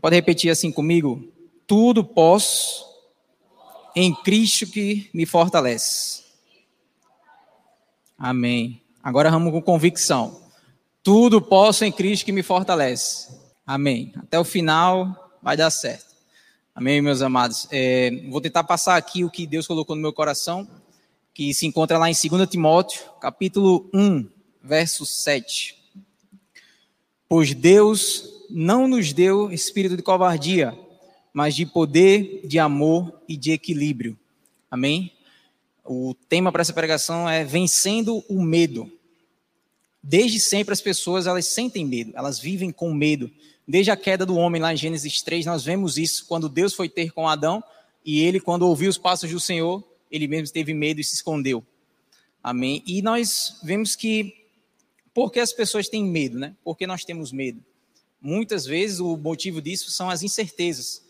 Você pode repetir assim comigo? Tudo posso em Cristo que me fortalece. Amém. Agora vamos com convicção. Tudo posso em Cristo que me fortalece. Amém. Até o final vai dar certo. Amém, meus amados. É, vou tentar passar aqui o que Deus colocou no meu coração, que se encontra lá em 2 Timóteo, capítulo 1, verso 7. Pois Deus não nos deu espírito de covardia, mas de poder, de amor e de equilíbrio. Amém? O tema para essa pregação é vencendo o medo. Desde sempre as pessoas elas sentem medo, elas vivem com medo. Desde a queda do homem lá em Gênesis 3, nós vemos isso quando Deus foi ter com Adão e ele quando ouviu os passos do Senhor, ele mesmo teve medo e se escondeu. Amém. E nós vemos que por que as pessoas têm medo, né? Por que nós temos medo? Muitas vezes o motivo disso são as incertezas.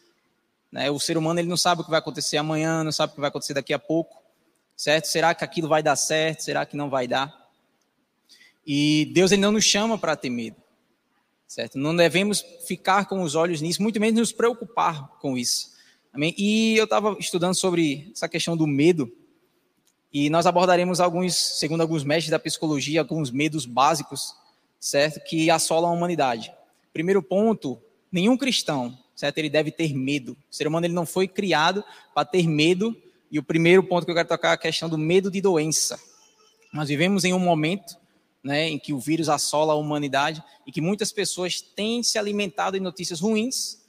Né? O ser humano ele não sabe o que vai acontecer amanhã, não sabe o que vai acontecer daqui a pouco, certo? Será que aquilo vai dar certo? Será que não vai dar? E Deus ele não nos chama para ter medo, certo? Não devemos ficar com os olhos nisso, muito menos nos preocupar com isso. Amém? E eu estava estudando sobre essa questão do medo, e nós abordaremos alguns, segundo alguns mestres da psicologia, alguns medos básicos, certo? Que assolam a humanidade. Primeiro ponto, nenhum cristão, certo? Ele deve ter medo. O ser humano ele não foi criado para ter medo. E o primeiro ponto que eu quero tocar é a questão do medo de doença. Nós vivemos em um momento né, em que o vírus assola a humanidade e que muitas pessoas têm se alimentado em notícias ruins,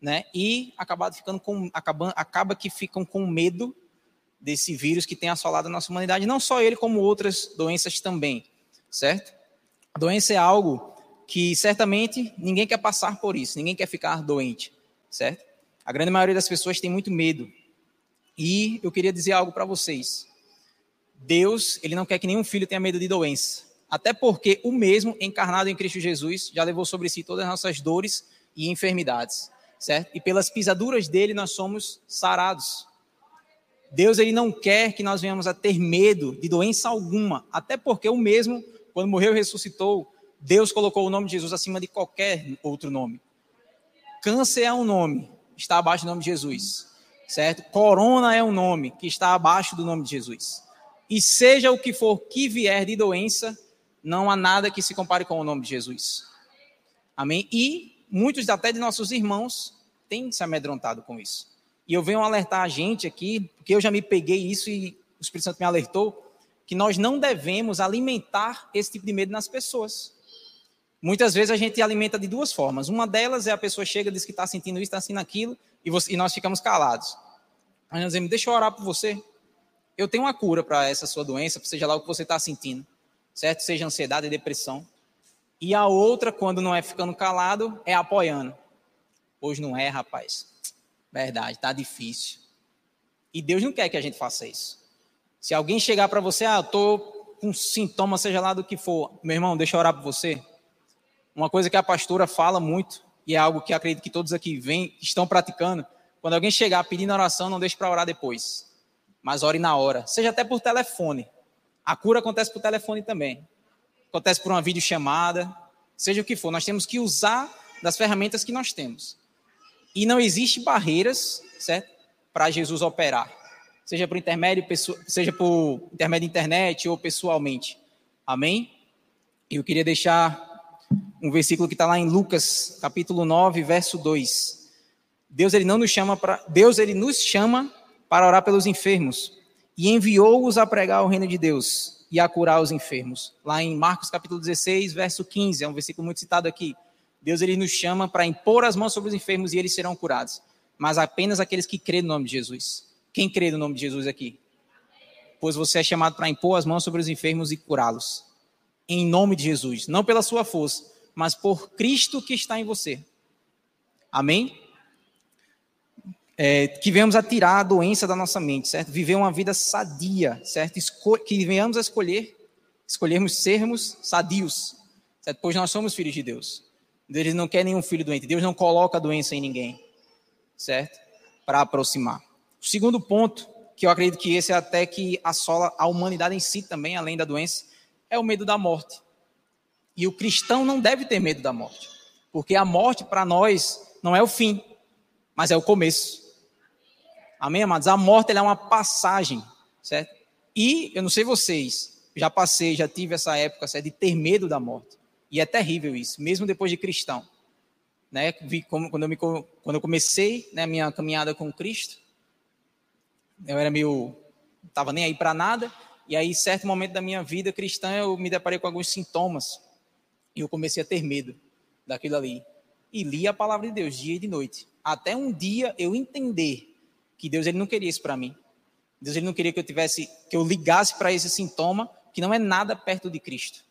né, e acabado ficando com, acaba, acaba que ficam com medo desse vírus que tem assolado a nossa humanidade, não só ele, como outras doenças também, certo? A doença é algo que certamente ninguém quer passar por isso, ninguém quer ficar doente, certo? A grande maioria das pessoas tem muito medo. E eu queria dizer algo para vocês. Deus, ele não quer que nenhum filho tenha medo de doença. Até porque o mesmo, encarnado em Cristo Jesus, já levou sobre si todas as nossas dores e enfermidades, certo? E pelas pisaduras dele nós somos sarados. Deus ele não quer que nós venhamos a ter medo de doença alguma, até porque o mesmo, quando morreu e ressuscitou, Deus colocou o nome de Jesus acima de qualquer outro nome. Câncer é um nome, está abaixo do nome de Jesus, certo? Corona é um nome que está abaixo do nome de Jesus. E seja o que for que vier de doença, não há nada que se compare com o nome de Jesus. Amém? E muitos até de nossos irmãos têm se amedrontado com isso. E eu venho alertar a gente aqui, porque eu já me peguei isso e o Espírito Santo me alertou, que nós não devemos alimentar esse tipo de medo nas pessoas. Muitas vezes a gente alimenta de duas formas. Uma delas é a pessoa chega, diz que está sentindo isso, está sentindo aquilo, e, você, e nós ficamos calados. Aí nós dizemos, deixa eu orar por você. Eu tenho uma cura para essa sua doença, seja lá o que você está sentindo certo? Seja ansiedade depressão. E a outra, quando não é ficando calado, é apoiando. Hoje não é, rapaz. Verdade, tá difícil. E Deus não quer que a gente faça isso. Se alguém chegar para você, ah, eu tô com sintoma, seja lá do que for, meu irmão, deixa eu orar por você. Uma coisa que a pastora fala muito, e é algo que acredito que todos aqui vêm, estão praticando, quando alguém chegar pedindo oração, não deixe para orar depois. Mas ore na hora, seja até por telefone. A cura acontece por telefone também. Acontece por uma videochamada, seja o que for. Nós temos que usar das ferramentas que nós temos. E não existe barreiras, certo? Para Jesus operar. Seja por intermédio, seja por intermédio de internet ou pessoalmente. Amém? Eu queria deixar um versículo que está lá em Lucas, capítulo 9, verso 2. Deus ele não nos chama para Deus ele nos chama para orar pelos enfermos e enviou-os a pregar o reino de Deus e a curar os enfermos. Lá em Marcos capítulo 16, verso 15, é um versículo muito citado aqui. Deus ele nos chama para impor as mãos sobre os enfermos e eles serão curados, mas apenas aqueles que crêem no nome de Jesus. Quem crê no nome de Jesus aqui? Pois você é chamado para impor as mãos sobre os enfermos e curá-los. Em nome de Jesus, não pela sua força, mas por Cristo que está em você. Amém? é, que venhamos a tirar a doença da nossa mente, certo? Viver uma vida sadia, certo? Esco que venhamos a escolher, escolhermos sermos sadios, certo? Pois nós somos filhos de Deus. Deus não quer nenhum filho doente. Deus não coloca doença em ninguém, certo? Para aproximar. O segundo ponto, que eu acredito que esse é até que assola a humanidade em si também, além da doença, é o medo da morte. E o cristão não deve ter medo da morte, porque a morte para nós não é o fim, mas é o começo. Amém, amados? A morte é uma passagem, certo? E eu não sei vocês, já passei, já tive essa época certo? de ter medo da morte. E é terrível isso, mesmo depois de cristão. Né? Quando, eu me, quando eu comecei né, minha caminhada com Cristo, eu era meio. não estava nem aí para nada. E aí, certo momento da minha vida cristã, eu me deparei com alguns sintomas. E eu comecei a ter medo daquilo ali. E li a palavra de Deus dia e de noite. Até um dia eu entender que Deus ele não queria isso para mim. Deus ele não queria que eu tivesse, que eu ligasse para esse sintoma que não é nada perto de Cristo.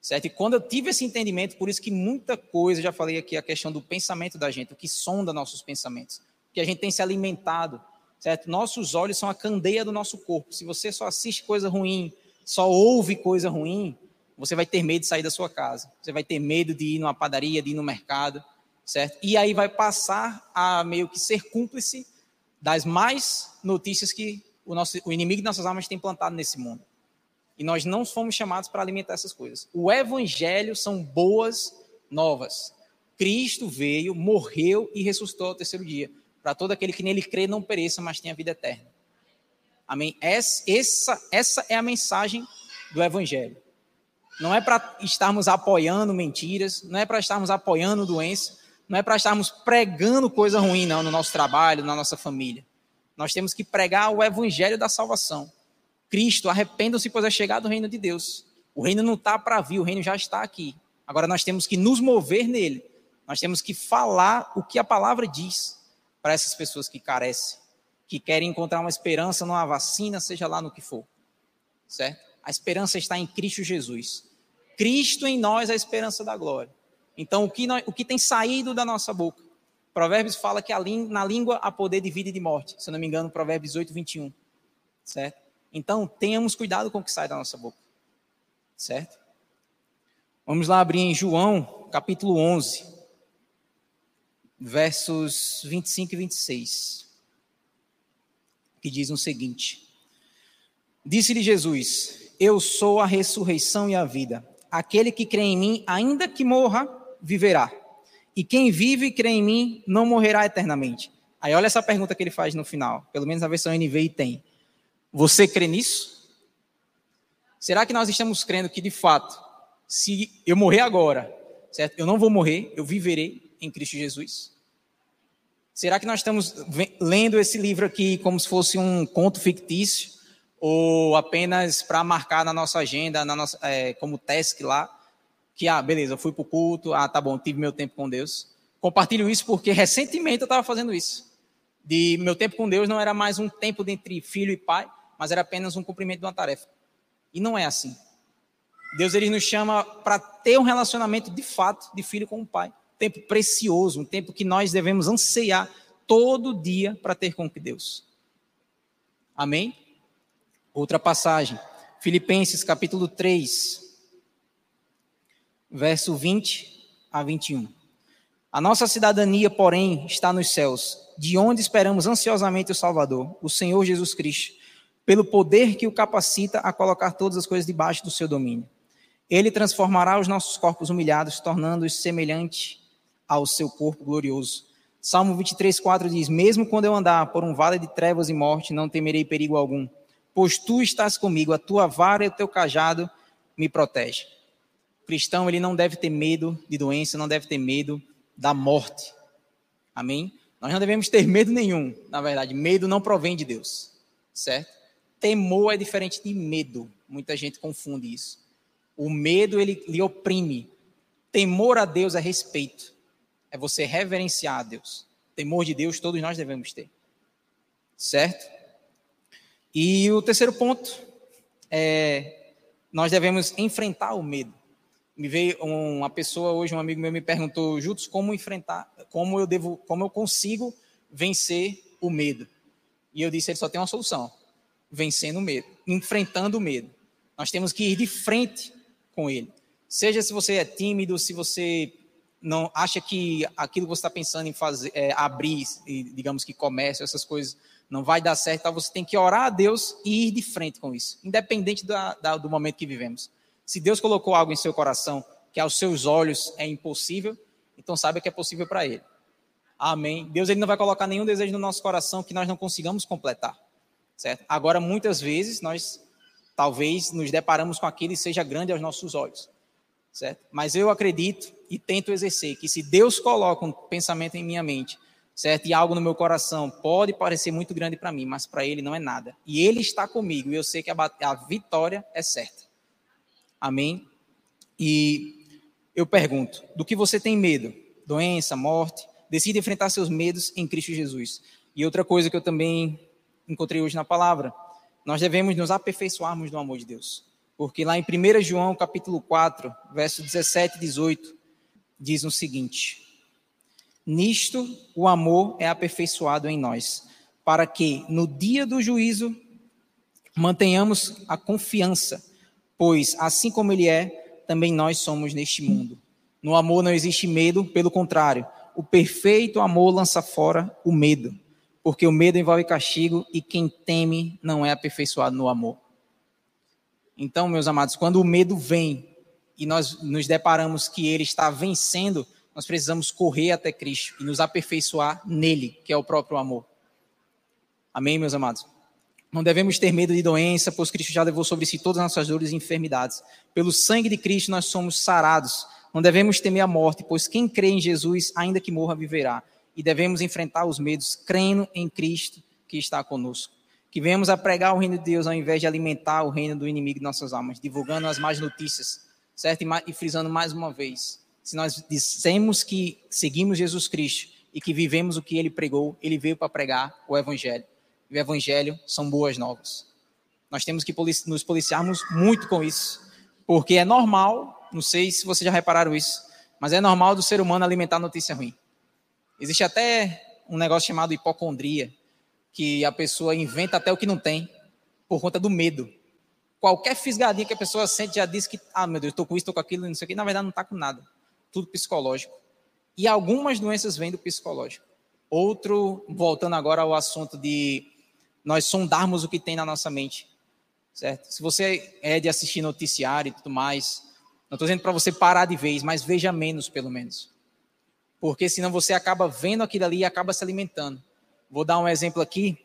Certo? E quando eu tive esse entendimento, por isso que muita coisa, já falei aqui a questão do pensamento da gente, o que sonda nossos pensamentos, que a gente tem se alimentado, certo? Nossos olhos são a candeia do nosso corpo. Se você só assiste coisa ruim, só ouve coisa ruim, você vai ter medo de sair da sua casa. Você vai ter medo de ir numa padaria, de ir no mercado, certo? E aí vai passar a meio que ser cúmplice das mais notícias que o, nosso, o inimigo de nossas almas tem plantado nesse mundo. E nós não fomos chamados para alimentar essas coisas. O evangelho são boas novas. Cristo veio, morreu e ressuscitou ao terceiro dia, para todo aquele que nele crê não pereça, mas tenha vida eterna. Amém? Essa, essa é a mensagem do evangelho. Não é para estarmos apoiando mentiras, não é para estarmos apoiando doença, não é para estarmos pregando coisa ruim não no nosso trabalho, na nossa família. Nós temos que pregar o evangelho da salvação. Cristo, arrependam-se, pois é chegado o reino de Deus. O reino não está para vir, o reino já está aqui. Agora nós temos que nos mover nele. Nós temos que falar o que a palavra diz para essas pessoas que carecem, que querem encontrar uma esperança numa vacina, seja lá no que for. Certo? A esperança está em Cristo Jesus. Cristo em nós é a esperança da glória. Então, o que, nós, o que tem saído da nossa boca? Provérbios fala que na língua há poder de vida e de morte. Se não me engano, Provérbios 18, 21. Certo? Então, tenhamos cuidado com o que sai da nossa boca. Certo? Vamos lá abrir em João, capítulo 11, versos 25 e 26. Que diz o seguinte: Disse-lhe Jesus: Eu sou a ressurreição e a vida. Aquele que crê em mim, ainda que morra, viverá. E quem vive e crê em mim, não morrerá eternamente. Aí olha essa pergunta que ele faz no final, pelo menos a versão NVI tem. Você crê nisso? Será que nós estamos crendo que, de fato, se eu morrer agora, certo? Eu não vou morrer, eu viverei em Cristo Jesus? Será que nós estamos lendo esse livro aqui como se fosse um conto fictício ou apenas para marcar na nossa agenda, na nossa, é, como task lá, que, ah, beleza, eu fui para o culto, ah, tá bom, tive meu tempo com Deus. Compartilho isso porque recentemente eu estava fazendo isso. De meu tempo com Deus não era mais um tempo entre filho e pai, mas era apenas um cumprimento de uma tarefa. E não é assim. Deus ele nos chama para ter um relacionamento de fato de filho com o pai. Um tempo precioso, um tempo que nós devemos anseiar todo dia para ter com Deus. Amém? Outra passagem, Filipenses capítulo 3, verso 20 a 21. A nossa cidadania, porém, está nos céus, de onde esperamos ansiosamente o Salvador, o Senhor Jesus Cristo pelo poder que o capacita a colocar todas as coisas debaixo do seu domínio. Ele transformará os nossos corpos humilhados, tornando-os semelhantes ao seu corpo glorioso. Salmo 23, 4 diz: Mesmo quando eu andar por um vale de trevas e morte, não temerei perigo algum, pois tu estás comigo, a tua vara e o teu cajado me protegem. O cristão ele não deve ter medo de doença, não deve ter medo da morte. Amém? Nós não devemos ter medo nenhum, na verdade. Medo não provém de Deus, certo? temor é diferente de medo. Muita gente confunde isso. O medo ele lhe oprime. Temor a Deus é respeito. É você reverenciar a Deus. Temor de Deus todos nós devemos ter. Certo? E o terceiro ponto é nós devemos enfrentar o medo. Me veio uma pessoa hoje, um amigo meu me perguntou, Jutos, como enfrentar, como eu devo, como eu consigo vencer o medo? E eu disse, ele só tem uma solução vencendo o medo, enfrentando o medo. Nós temos que ir de frente com ele. Seja se você é tímido, se você não acha que aquilo que você está pensando em fazer, é, abrir, digamos que comércio, essas coisas, não vai dar certo, então você tem que orar a Deus e ir de frente com isso, independente da, da, do momento que vivemos. Se Deus colocou algo em seu coração que aos seus olhos é impossível, então saiba que é possível para Ele. Amém. Deus ele não vai colocar nenhum desejo no nosso coração que nós não consigamos completar. Certo? Agora, muitas vezes, nós talvez nos deparamos com aquilo e seja grande aos nossos olhos. Certo? Mas eu acredito e tento exercer que se Deus coloca um pensamento em minha mente, certo? E algo no meu coração pode parecer muito grande para mim, mas para ele não é nada. E ele está comigo e eu sei que a, a vitória é certa. Amém? E eu pergunto: do que você tem medo? Doença, morte? Decida enfrentar seus medos em Cristo Jesus. E outra coisa que eu também encontrei hoje na palavra, nós devemos nos aperfeiçoarmos no amor de Deus. Porque lá em 1 João, capítulo 4, verso 17 e 18, diz o seguinte: Nisto o amor é aperfeiçoado em nós, para que no dia do juízo mantenhamos a confiança, pois assim como ele é, também nós somos neste mundo. No amor não existe medo, pelo contrário, o perfeito amor lança fora o medo, porque o medo envolve castigo e quem teme não é aperfeiçoado no amor. Então, meus amados, quando o medo vem e nós nos deparamos que ele está vencendo, nós precisamos correr até Cristo e nos aperfeiçoar nele, que é o próprio amor. Amém, meus amados? Não devemos ter medo de doença, pois Cristo já levou sobre si todas as nossas dores e enfermidades. Pelo sangue de Cristo nós somos sarados. Não devemos temer a morte, pois quem crê em Jesus, ainda que morra, viverá. E devemos enfrentar os medos crendo em Cristo que está conosco. Que venhamos a pregar o reino de Deus ao invés de alimentar o reino do inimigo de nossas almas, divulgando as más notícias, certo? E, frisando mais uma vez: se nós dissemos que seguimos Jesus Cristo e que vivemos o que ele pregou, ele veio para pregar o Evangelho. E o Evangelho são boas novas. Nós temos que nos policiarmos muito com isso, porque é normal não sei se vocês já repararam isso, mas é normal do ser humano alimentar notícia ruim. Existe até um negócio chamado hipocondria, que a pessoa inventa até o que não tem, por conta do medo. Qualquer fisgadinha que a pessoa sente já diz que, ah, meu Deus, estou com isso, estou com aquilo, não sei o que. Na verdade, não está com nada. Tudo psicológico. E algumas doenças vêm do psicológico. Outro, voltando agora ao assunto de nós sondarmos o que tem na nossa mente. Certo? Se você é de assistir noticiário e tudo mais, não estou dizendo para você parar de vez, mas veja menos, pelo menos. Porque senão você acaba vendo aquilo ali e acaba se alimentando. Vou dar um exemplo aqui.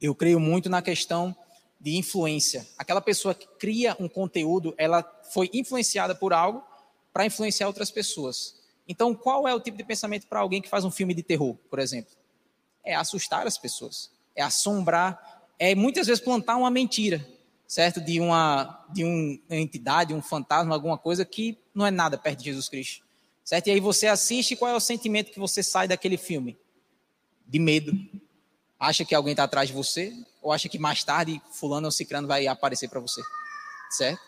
Eu creio muito na questão de influência. Aquela pessoa que cria um conteúdo, ela foi influenciada por algo para influenciar outras pessoas. Então, qual é o tipo de pensamento para alguém que faz um filme de terror, por exemplo? É assustar as pessoas, é assombrar, é muitas vezes plantar uma mentira certo? De uma, de uma entidade, um fantasma, alguma coisa que não é nada perto de Jesus Cristo, certo? E aí você assiste, qual é o sentimento que você sai daquele filme? De medo. Acha que alguém está atrás de você? Ou acha que mais tarde fulano ou ciclano vai aparecer para você? Certo?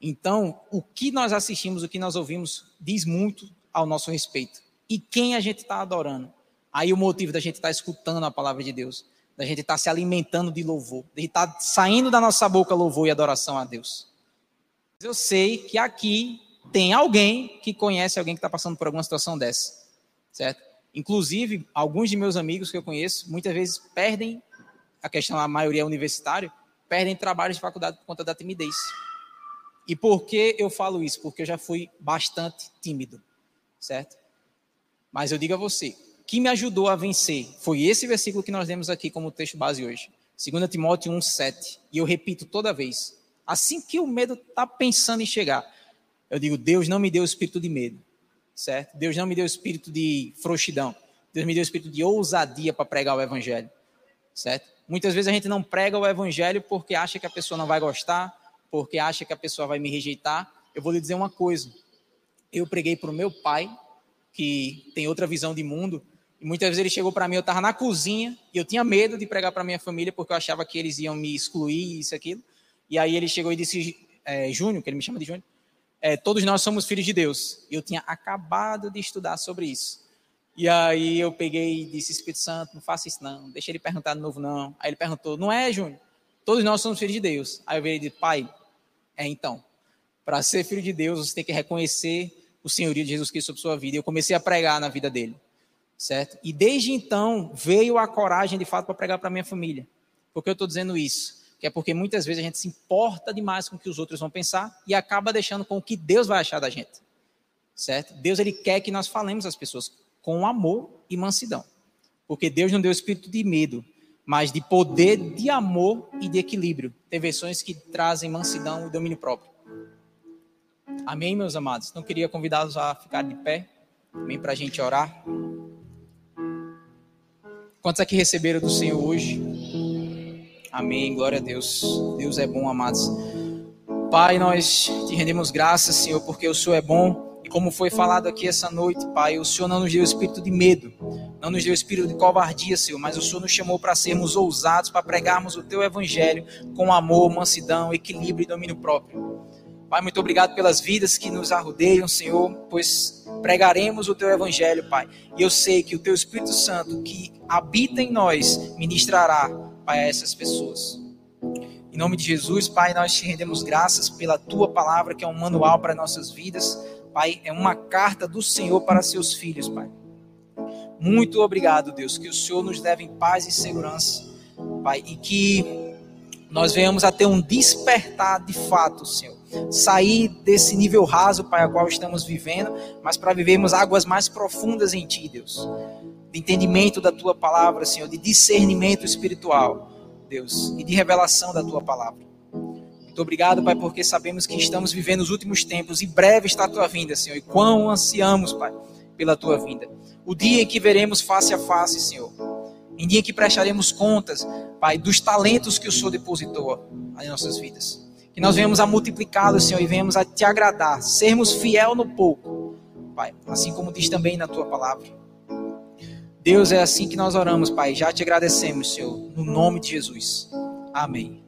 Então, o que nós assistimos, o que nós ouvimos, diz muito ao nosso respeito. E quem a gente está adorando. Aí o motivo da gente estar tá escutando a palavra de Deus da gente estar tá se alimentando de louvor, de estar tá saindo da nossa boca louvor e adoração a Deus. Eu sei que aqui tem alguém que conhece alguém que está passando por alguma situação dessa, certo? Inclusive, alguns de meus amigos que eu conheço, muitas vezes perdem, a questão, a maioria é universitário, perdem trabalhos de faculdade por conta da timidez. E por que eu falo isso? Porque eu já fui bastante tímido, certo? Mas eu digo a você, que me ajudou a vencer foi esse versículo que nós lemos aqui como texto base hoje. 2 Timóteo 1,7. E eu repito toda vez. Assim que o medo está pensando em chegar, eu digo: Deus não me deu espírito de medo, certo? Deus não me deu espírito de frouxidão. Deus me deu espírito de ousadia para pregar o evangelho, certo? Muitas vezes a gente não prega o evangelho porque acha que a pessoa não vai gostar, porque acha que a pessoa vai me rejeitar. Eu vou lhe dizer uma coisa. Eu preguei para o meu pai, que tem outra visão de mundo, e muitas vezes ele chegou para mim, eu estava na cozinha e eu tinha medo de pregar para minha família porque eu achava que eles iam me excluir, isso, aquilo. E aí ele chegou e disse, é, Júnior, que ele me chama de Júnior, é, todos nós somos filhos de Deus. E eu tinha acabado de estudar sobre isso. E aí eu peguei e disse, Espírito Santo, não faça isso não, deixa ele perguntar de novo não. Aí ele perguntou, não é, Júnior? Todos nós somos filhos de Deus. Aí eu veio e disse, pai, é então, para ser filho de Deus, você tem que reconhecer o senhorio de Jesus Cristo sobre sua vida. Eu comecei a pregar na vida dele certo? E desde então veio a coragem de fato para pregar para minha família. Por que eu estou dizendo isso? Que é porque muitas vezes a gente se importa demais com o que os outros vão pensar e acaba deixando com o que Deus vai achar da gente, certo? Deus ele quer que nós falemos às pessoas com amor e mansidão. Porque Deus não deu espírito de medo, mas de poder, de amor e de equilíbrio. Tem versões que trazem mansidão e domínio próprio. Amém, meus amados? Então, queria convidá-los a ficar de pé. Amém, para a gente orar. Quantos aqui receberam do Senhor hoje? Amém, glória a Deus. Deus é bom, amados. Pai, nós te rendemos graças, Senhor, porque o Senhor é bom. E como foi falado aqui essa noite, Pai, o Senhor não nos deu espírito de medo, não nos deu espírito de covardia, Senhor, mas o Senhor nos chamou para sermos ousados, para pregarmos o teu evangelho com amor, mansidão, equilíbrio e domínio próprio. Pai, muito obrigado pelas vidas que nos arrodeiam, Senhor, pois pregaremos o teu evangelho, Pai. E eu sei que o teu Espírito Santo que habita em nós ministrará, Pai, a essas pessoas. Em nome de Jesus, Pai, nós te rendemos graças pela tua palavra, que é um manual para nossas vidas. Pai, é uma carta do Senhor para seus filhos, Pai. Muito obrigado, Deus, que o Senhor nos leve em paz e segurança, Pai, e que nós venhamos a ter um despertar de fato, Senhor. Sair desse nível raso, Pai, a qual estamos vivendo, mas para vivermos águas mais profundas em Ti, Deus. De entendimento da Tua palavra, Senhor, de discernimento espiritual, Deus, e de revelação da Tua palavra. Muito obrigado, Pai, porque sabemos que estamos vivendo os últimos tempos e breve está a Tua vinda, Senhor. E quão ansiamos, Pai, pela Tua vinda. O dia em que veremos face a face, Senhor. Em dia em que prestaremos contas, Pai, dos talentos que o Senhor depositou em nossas vidas. Que nós venhamos a multiplicá-los, Senhor, e venhamos a te agradar, sermos fiel no pouco, Pai, assim como diz também na tua palavra. Deus, é assim que nós oramos, Pai. Já te agradecemos, Senhor, no nome de Jesus. Amém.